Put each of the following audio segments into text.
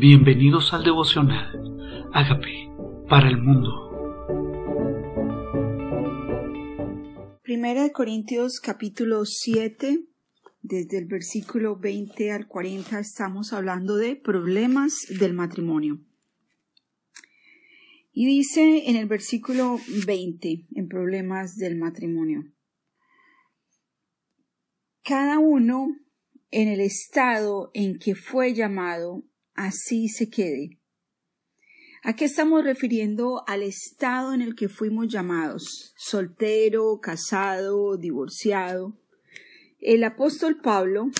Bienvenidos al devocional. Hágame para el mundo. Primera de Corintios capítulo 7, desde el versículo 20 al 40 estamos hablando de problemas del matrimonio. Y dice en el versículo 20, en problemas del matrimonio, cada uno en el estado en que fue llamado así se quede. ¿A qué estamos refiriendo? Al estado en el que fuimos llamados, soltero, casado, divorciado. El apóstol Pablo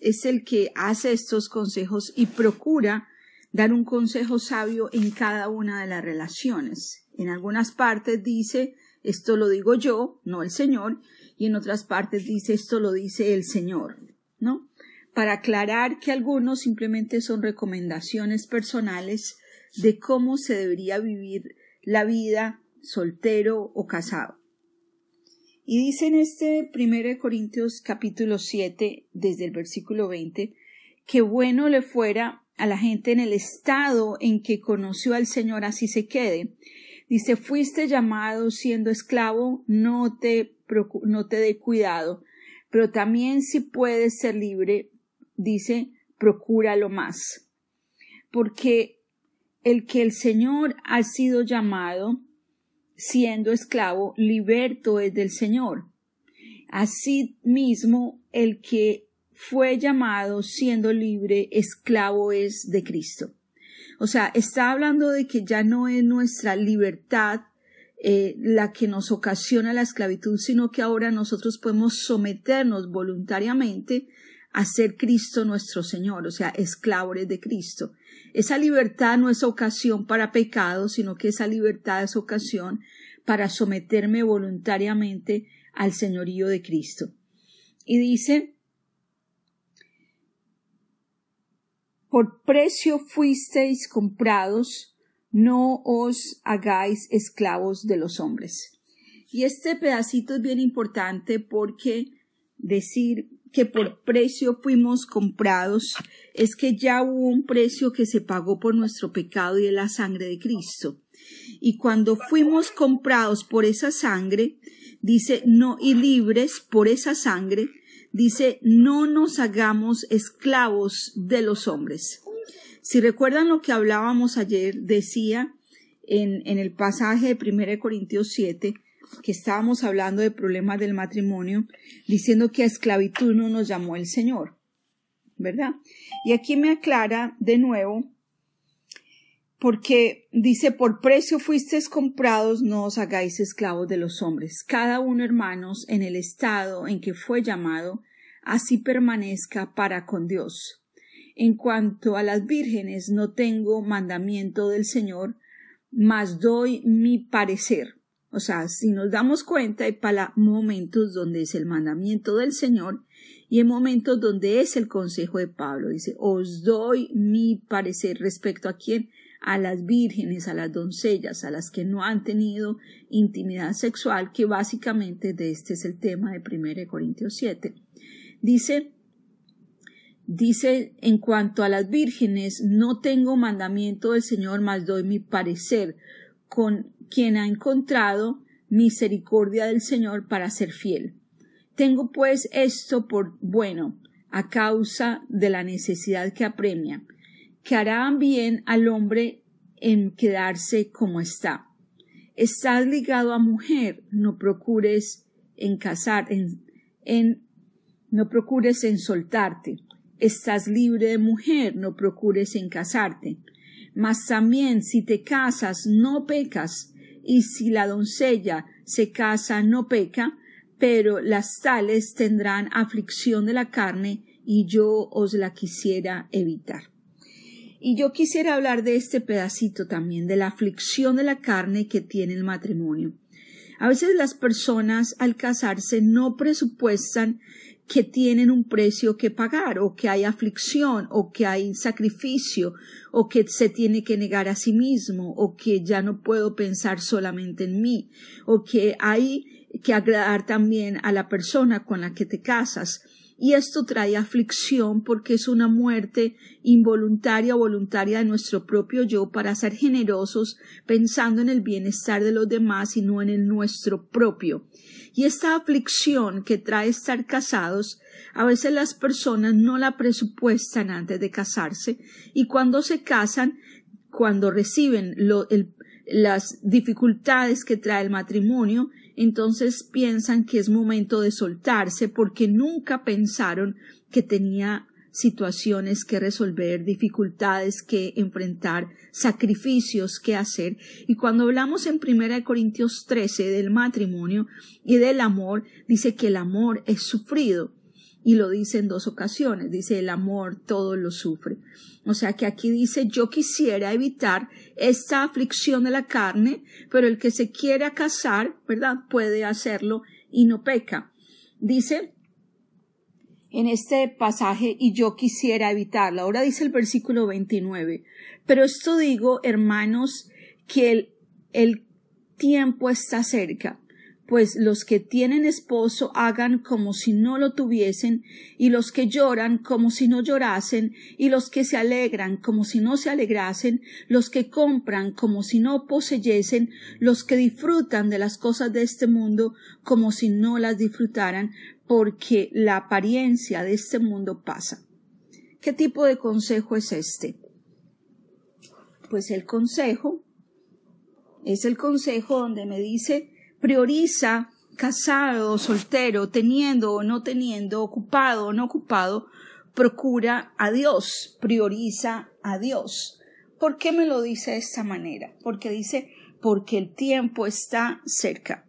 es el que hace estos consejos y procura dar un consejo sabio en cada una de las relaciones. En algunas partes dice, esto lo digo yo, no el Señor, y en otras partes dice, esto lo dice el Señor, ¿no? Para aclarar que algunos simplemente son recomendaciones personales de cómo se debería vivir la vida soltero o casado. Y dice en este 1 Corintios capítulo 7, desde el versículo 20, que bueno le fuera a la gente en el estado en que conoció al Señor así se quede. Dice, fuiste llamado siendo esclavo, no te, no te dé cuidado, pero también si puedes ser libre, dice, procúralo más. Porque el que el Señor ha sido llamado, siendo esclavo, liberto es del Señor. Asimismo, el que fue llamado siendo libre, esclavo es de Cristo. O sea, está hablando de que ya no es nuestra libertad eh, la que nos ocasiona la esclavitud, sino que ahora nosotros podemos someternos voluntariamente hacer Cristo nuestro Señor, o sea, esclavos de Cristo. Esa libertad no es ocasión para pecado, sino que esa libertad es ocasión para someterme voluntariamente al señorío de Cristo. Y dice, por precio fuisteis comprados, no os hagáis esclavos de los hombres. Y este pedacito es bien importante porque decir que por precio fuimos comprados, es que ya hubo un precio que se pagó por nuestro pecado y de la sangre de Cristo. Y cuando fuimos comprados por esa sangre, dice, no, y libres por esa sangre, dice, no nos hagamos esclavos de los hombres. Si recuerdan lo que hablábamos ayer, decía en, en el pasaje de 1 Corintios 7, que estábamos hablando de problemas del matrimonio, diciendo que a esclavitud no nos llamó el Señor, ¿verdad? Y aquí me aclara de nuevo, porque dice, por precio fuisteis comprados, no os hagáis esclavos de los hombres. Cada uno, hermanos, en el estado en que fue llamado, así permanezca para con Dios. En cuanto a las vírgenes, no tengo mandamiento del Señor, mas doy mi parecer o sea, si nos damos cuenta, hay para momentos donde es el mandamiento del Señor y en momentos donde es el consejo de Pablo. Dice, os doy mi parecer respecto a quién, a las vírgenes, a las doncellas, a las que no han tenido intimidad sexual, que básicamente de este es el tema de 1 Corintios 7. Dice, dice, en cuanto a las vírgenes, no tengo mandamiento del Señor, mas doy mi parecer con quien ha encontrado misericordia del Señor para ser fiel. Tengo pues esto por bueno, a causa de la necesidad que apremia, que hará bien al hombre en quedarse como está. Estás ligado a mujer, no procures en casar, en, en no procures en soltarte. Estás libre de mujer, no procures en casarte. Mas también si te casas no pecas, y si la doncella se casa no peca, pero las tales tendrán aflicción de la carne, y yo os la quisiera evitar. Y yo quisiera hablar de este pedacito también, de la aflicción de la carne que tiene el matrimonio. A veces las personas al casarse no presupuestan que tienen un precio que pagar o que hay aflicción o que hay sacrificio o que se tiene que negar a sí mismo o que ya no puedo pensar solamente en mí o que hay que agradar también a la persona con la que te casas y esto trae aflicción porque es una muerte involuntaria o voluntaria de nuestro propio yo para ser generosos pensando en el bienestar de los demás y no en el nuestro propio. Y esta aflicción que trae estar casados, a veces las personas no la presupuestan antes de casarse y cuando se casan, cuando reciben las dificultades que trae el matrimonio, entonces piensan que es momento de soltarse porque nunca pensaron que tenía situaciones que resolver, dificultades que enfrentar, sacrificios que hacer. Y cuando hablamos en Primera Corintios 13 del matrimonio y del amor, dice que el amor es sufrido y lo dice en dos ocasiones, dice el amor todo lo sufre. O sea que aquí dice yo quisiera evitar esta aflicción de la carne, pero el que se quiera casar, ¿verdad? Puede hacerlo y no peca. Dice en este pasaje y yo quisiera evitarlo. Ahora dice el versículo 29. Pero esto digo, hermanos, que el, el tiempo está cerca pues los que tienen esposo hagan como si no lo tuviesen, y los que lloran como si no llorasen, y los que se alegran como si no se alegrasen, los que compran como si no poseyesen, los que disfrutan de las cosas de este mundo como si no las disfrutaran, porque la apariencia de este mundo pasa. ¿Qué tipo de consejo es este? Pues el consejo es el consejo donde me dice prioriza casado soltero, teniendo o no teniendo, ocupado o no ocupado, procura a Dios, prioriza a Dios. ¿Por qué me lo dice de esta manera? Porque dice, porque el tiempo está cerca.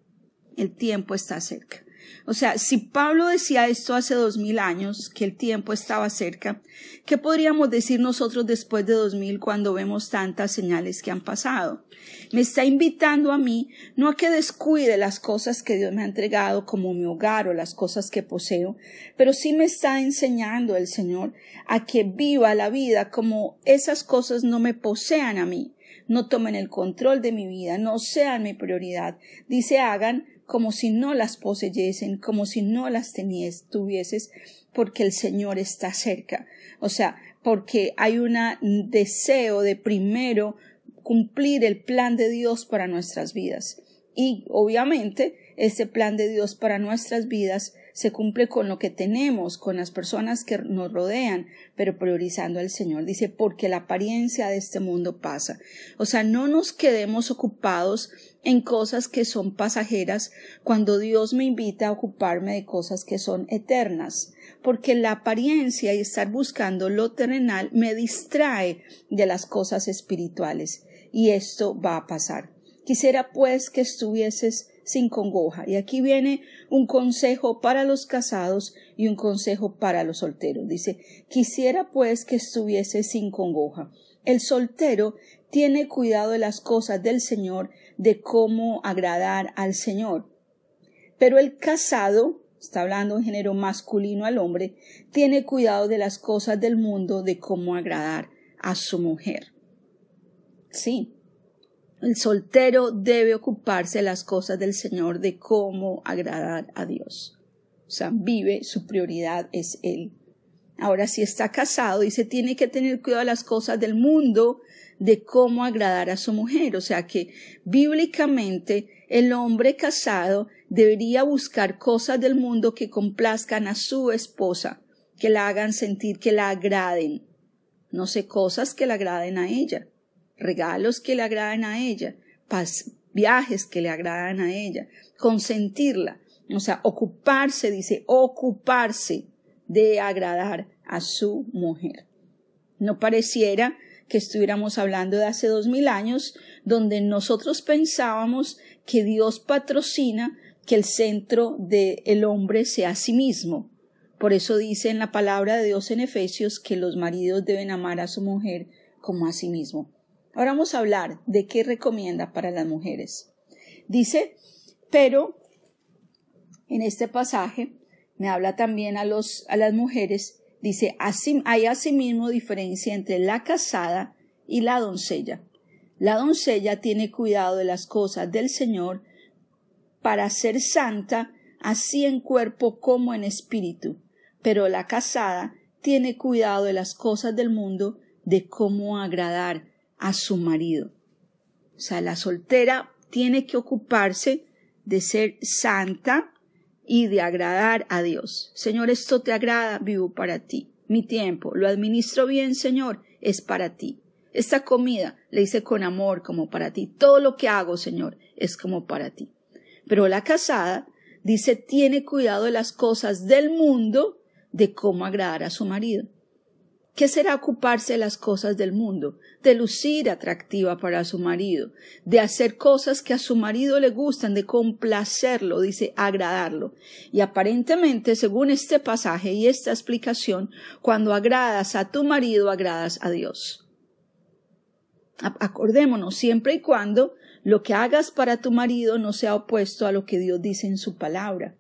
El tiempo está cerca. O sea, si Pablo decía esto hace dos mil años, que el tiempo estaba cerca, ¿qué podríamos decir nosotros después de dos mil cuando vemos tantas señales que han pasado? Me está invitando a mí no a que descuide las cosas que Dios me ha entregado como mi hogar o las cosas que poseo, pero sí me está enseñando el Señor a que viva la vida como esas cosas no me posean a mí, no tomen el control de mi vida, no sean mi prioridad. Dice hagan como si no las poseyesen, como si no las tenies, tuvieses, porque el Señor está cerca. O sea, porque hay un deseo de primero cumplir el plan de Dios para nuestras vidas. Y obviamente, ese plan de Dios para nuestras vidas se cumple con lo que tenemos, con las personas que nos rodean, pero priorizando al Señor. Dice, porque la apariencia de este mundo pasa. O sea, no nos quedemos ocupados en cosas que son pasajeras cuando Dios me invita a ocuparme de cosas que son eternas, porque la apariencia y estar buscando lo terrenal me distrae de las cosas espirituales, y esto va a pasar. Quisiera pues que estuvieses sin congoja. Y aquí viene un consejo para los casados y un consejo para los solteros. Dice, quisiera pues que estuviese sin congoja. El soltero tiene cuidado de las cosas del Señor, de cómo agradar al Señor. Pero el casado, está hablando en género masculino al hombre, tiene cuidado de las cosas del mundo, de cómo agradar a su mujer. Sí, el soltero debe ocuparse de las cosas del Señor, de cómo agradar a Dios. O sea, vive, su prioridad es Él. Ahora, si está casado, dice, tiene que tener cuidado de las cosas del mundo, de cómo agradar a su mujer. O sea que bíblicamente el hombre casado debería buscar cosas del mundo que complazcan a su esposa, que la hagan sentir que la agraden. No sé, cosas que la agraden a ella regalos que le agradan a ella, viajes que le agradan a ella, consentirla, o sea, ocuparse, dice, ocuparse de agradar a su mujer. No pareciera que estuviéramos hablando de hace dos mil años, donde nosotros pensábamos que Dios patrocina que el centro del hombre sea a sí mismo. Por eso dice en la palabra de Dios en Efesios que los maridos deben amar a su mujer como a sí mismo. Ahora vamos a hablar de qué recomienda para las mujeres. Dice, pero en este pasaje me habla también a, las mujeres, dice, hay asimismo diferencia entre la casada y la doncella. La doncella tiene cuidado de las cosas del Señor para ser santa, así en cuerpo como en espíritu. pero la casada tiene cuidado de las cosas del mundo, de cómo agradar a su marido. O sea, la soltera tiene que ocuparse de ser santa y de agradar a Dios. Señor, esto te agrada, vivo para ti. Mi tiempo, lo administro bien, Señor, es para ti. Esta comida le hice con amor como para ti. Todo lo que hago, Señor, es como para ti. Pero la casada dice tiene cuidado de las cosas del mundo, de cómo agradar a su marido. ¿Qué será ocuparse de las cosas del mundo? De lucir atractiva para su marido, de hacer cosas que a su marido le gustan, de complacerlo, dice agradarlo. Y aparentemente, según este pasaje y esta explicación, cuando agradas a tu marido, agradas a Dios. Acordémonos, siempre y cuando lo que hagas para tu marido no sea opuesto a lo que Dios dice en su palabra.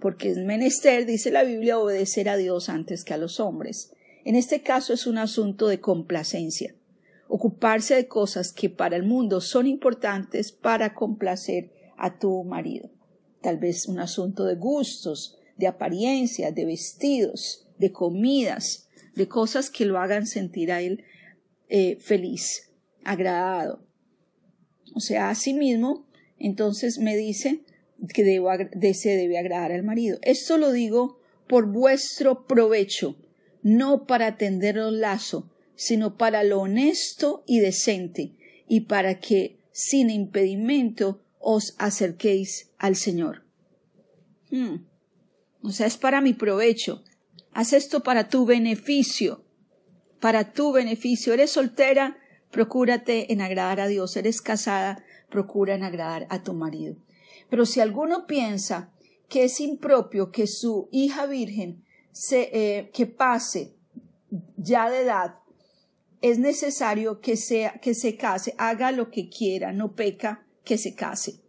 Porque es menester, dice la Biblia, obedecer a Dios antes que a los hombres. En este caso es un asunto de complacencia, ocuparse de cosas que para el mundo son importantes para complacer a tu marido. Tal vez un asunto de gustos, de apariencia, de vestidos, de comidas, de cosas que lo hagan sentir a él eh, feliz, agradado. O sea, a sí mismo, entonces me dice que debo, se debe agradar al marido. Esto lo digo por vuestro provecho, no para tender el lazo, sino para lo honesto y decente, y para que sin impedimento os acerquéis al Señor. Hmm. O sea, es para mi provecho. Haz esto para tu beneficio. Para tu beneficio. Eres soltera, procúrate en agradar a Dios. Eres casada, procura en agradar a tu marido. Pero si alguno piensa que es impropio que su hija virgen se, eh, que pase ya de edad, es necesario que, sea, que se case, haga lo que quiera, no peca que se case.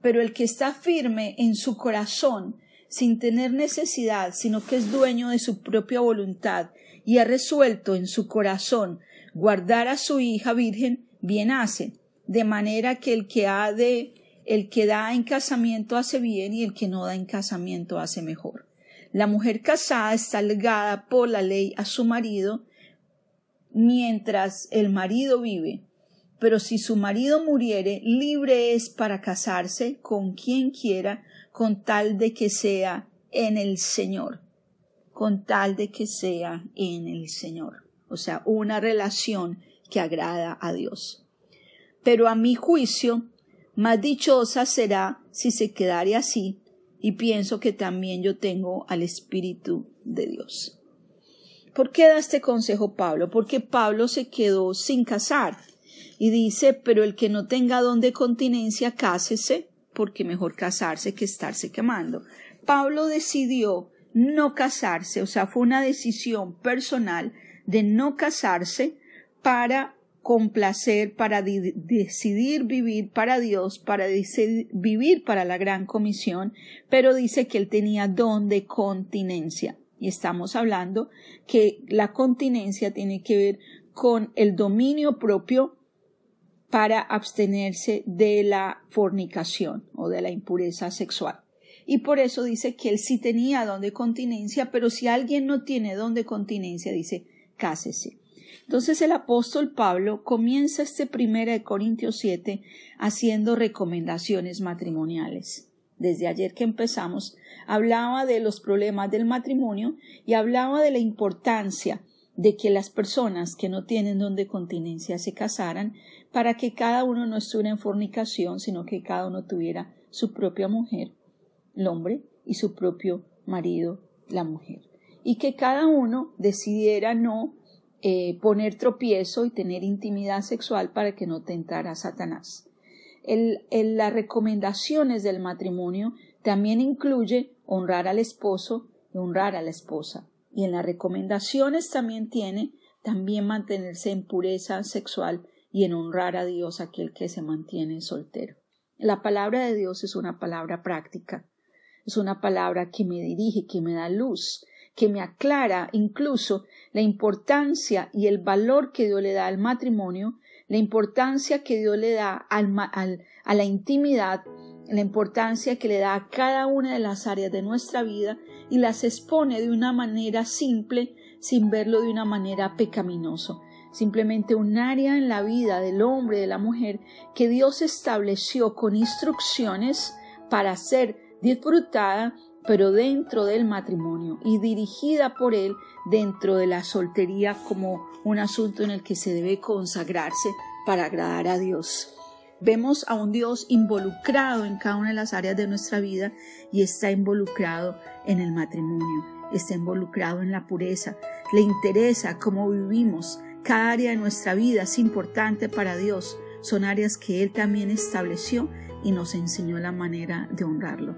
Pero el que está firme en su corazón, sin tener necesidad, sino que es dueño de su propia voluntad y ha resuelto en su corazón guardar a su hija virgen, bien hace, de manera que el que ha de el que da en casamiento hace bien y el que no da en casamiento hace mejor. La mujer casada está legada por la ley a su marido mientras el marido vive, pero si su marido muriere, libre es para casarse con quien quiera, con tal de que sea en el Señor, con tal de que sea en el Señor o sea, una relación que agrada a Dios. Pero a mi juicio, más dichosa será si se quedare así, y pienso que también yo tengo al Espíritu de Dios. ¿Por qué da este consejo Pablo? Porque Pablo se quedó sin casar y dice, pero el que no tenga don de continencia, cásese, porque mejor casarse que estarse quemando. Pablo decidió no casarse, o sea, fue una decisión personal de no casarse para complacer, para decidir vivir para Dios, para vivir para la gran comisión, pero dice que él tenía don de continencia. Y estamos hablando que la continencia tiene que ver con el dominio propio para abstenerse de la fornicación o de la impureza sexual. Y por eso dice que él sí tenía don de continencia, pero si alguien no tiene don de continencia, dice, cásese. Entonces el apóstol Pablo comienza este primera de Corintios 7 haciendo recomendaciones matrimoniales. Desde ayer que empezamos, hablaba de los problemas del matrimonio y hablaba de la importancia de que las personas que no tienen don de continencia se casaran para que cada uno no estuviera en fornicación, sino que cada uno tuviera su propia mujer, el hombre, y su propio marido, la mujer y que cada uno decidiera no eh, poner tropiezo y tener intimidad sexual para que no tentara a Satanás. El, las recomendaciones del matrimonio también incluye honrar al esposo y honrar a la esposa. Y en las recomendaciones también tiene también mantenerse en pureza sexual y en honrar a Dios aquel que se mantiene soltero. La palabra de Dios es una palabra práctica, es una palabra que me dirige, que me da luz, que me aclara incluso la importancia y el valor que Dios le da al matrimonio, la importancia que Dios le da a la intimidad la importancia que le da a cada una de las áreas de nuestra vida y las expone de una manera simple sin verlo de una manera pecaminoso. Simplemente un área en la vida del hombre de la mujer que Dios estableció con instrucciones para ser disfrutada pero dentro del matrimonio y dirigida por él dentro de la soltería como un asunto en el que se debe consagrarse para agradar a Dios. Vemos a un Dios involucrado en cada una de las áreas de nuestra vida y está involucrado en el matrimonio, está involucrado en la pureza, le interesa cómo vivimos. Cada área de nuestra vida es importante para Dios, son áreas que Él también estableció y nos enseñó la manera de honrarlo.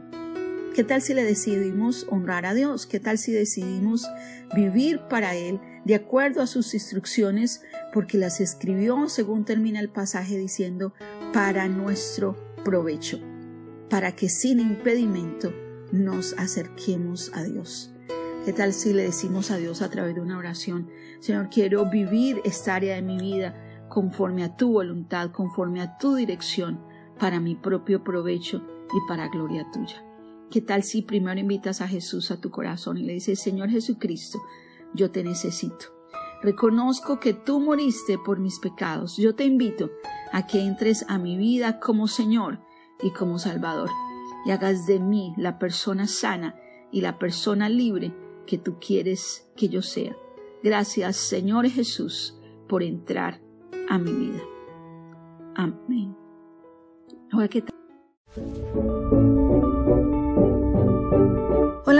¿Qué tal si le decidimos honrar a Dios? ¿Qué tal si decidimos vivir para Él de acuerdo a sus instrucciones? Porque las escribió, según termina el pasaje, diciendo, para nuestro provecho, para que sin impedimento nos acerquemos a Dios. ¿Qué tal si le decimos a Dios a través de una oración, Señor, quiero vivir esta área de mi vida conforme a tu voluntad, conforme a tu dirección, para mi propio provecho y para gloria tuya? ¿Qué tal si primero invitas a Jesús a tu corazón y le dices, Señor Jesucristo, yo te necesito? Reconozco que tú moriste por mis pecados. Yo te invito a que entres a mi vida como Señor y como Salvador y hagas de mí la persona sana y la persona libre que tú quieres que yo sea. Gracias, Señor Jesús, por entrar a mi vida. Amén. Hola